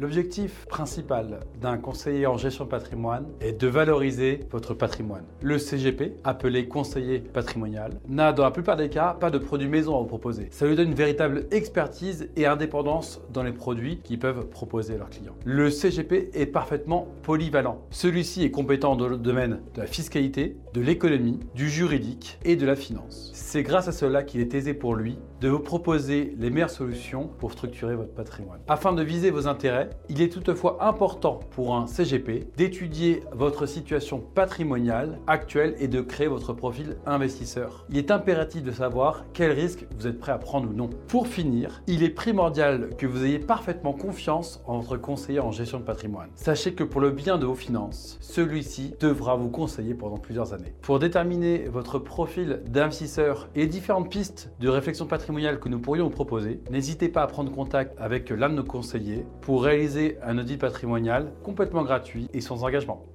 L'objectif principal d'un conseiller en gestion de patrimoine est de valoriser votre patrimoine. Le CGP, appelé conseiller patrimonial, n'a dans la plupart des cas pas de produit maison à vous proposer. Ça lui donne une véritable expertise et indépendance dans les produits qu'ils peuvent proposer à leurs clients. Le CGP est parfaitement polyvalent. Celui-ci est compétent dans le domaine de la fiscalité, de l'économie, du juridique et de la finance. C'est grâce à cela qu'il est aisé pour lui de vous proposer les meilleures solutions pour structurer votre patrimoine. Afin de viser vos intérêts, il est toutefois important pour un CGP d'étudier votre situation patrimoniale actuelle et de créer votre profil investisseur. Il est impératif de savoir quels risques vous êtes prêt à prendre ou non. Pour finir, il est primordial que vous ayez parfaitement confiance en votre conseiller en gestion de patrimoine. Sachez que pour le bien de vos finances, celui-ci devra vous conseiller pendant plusieurs années. Pour déterminer votre profil d'investisseur et différentes pistes de réflexion patrimoniale que nous pourrions vous proposer, n'hésitez pas à prendre contact avec l'un de nos conseillers pour un audit patrimonial complètement gratuit et sans engagement.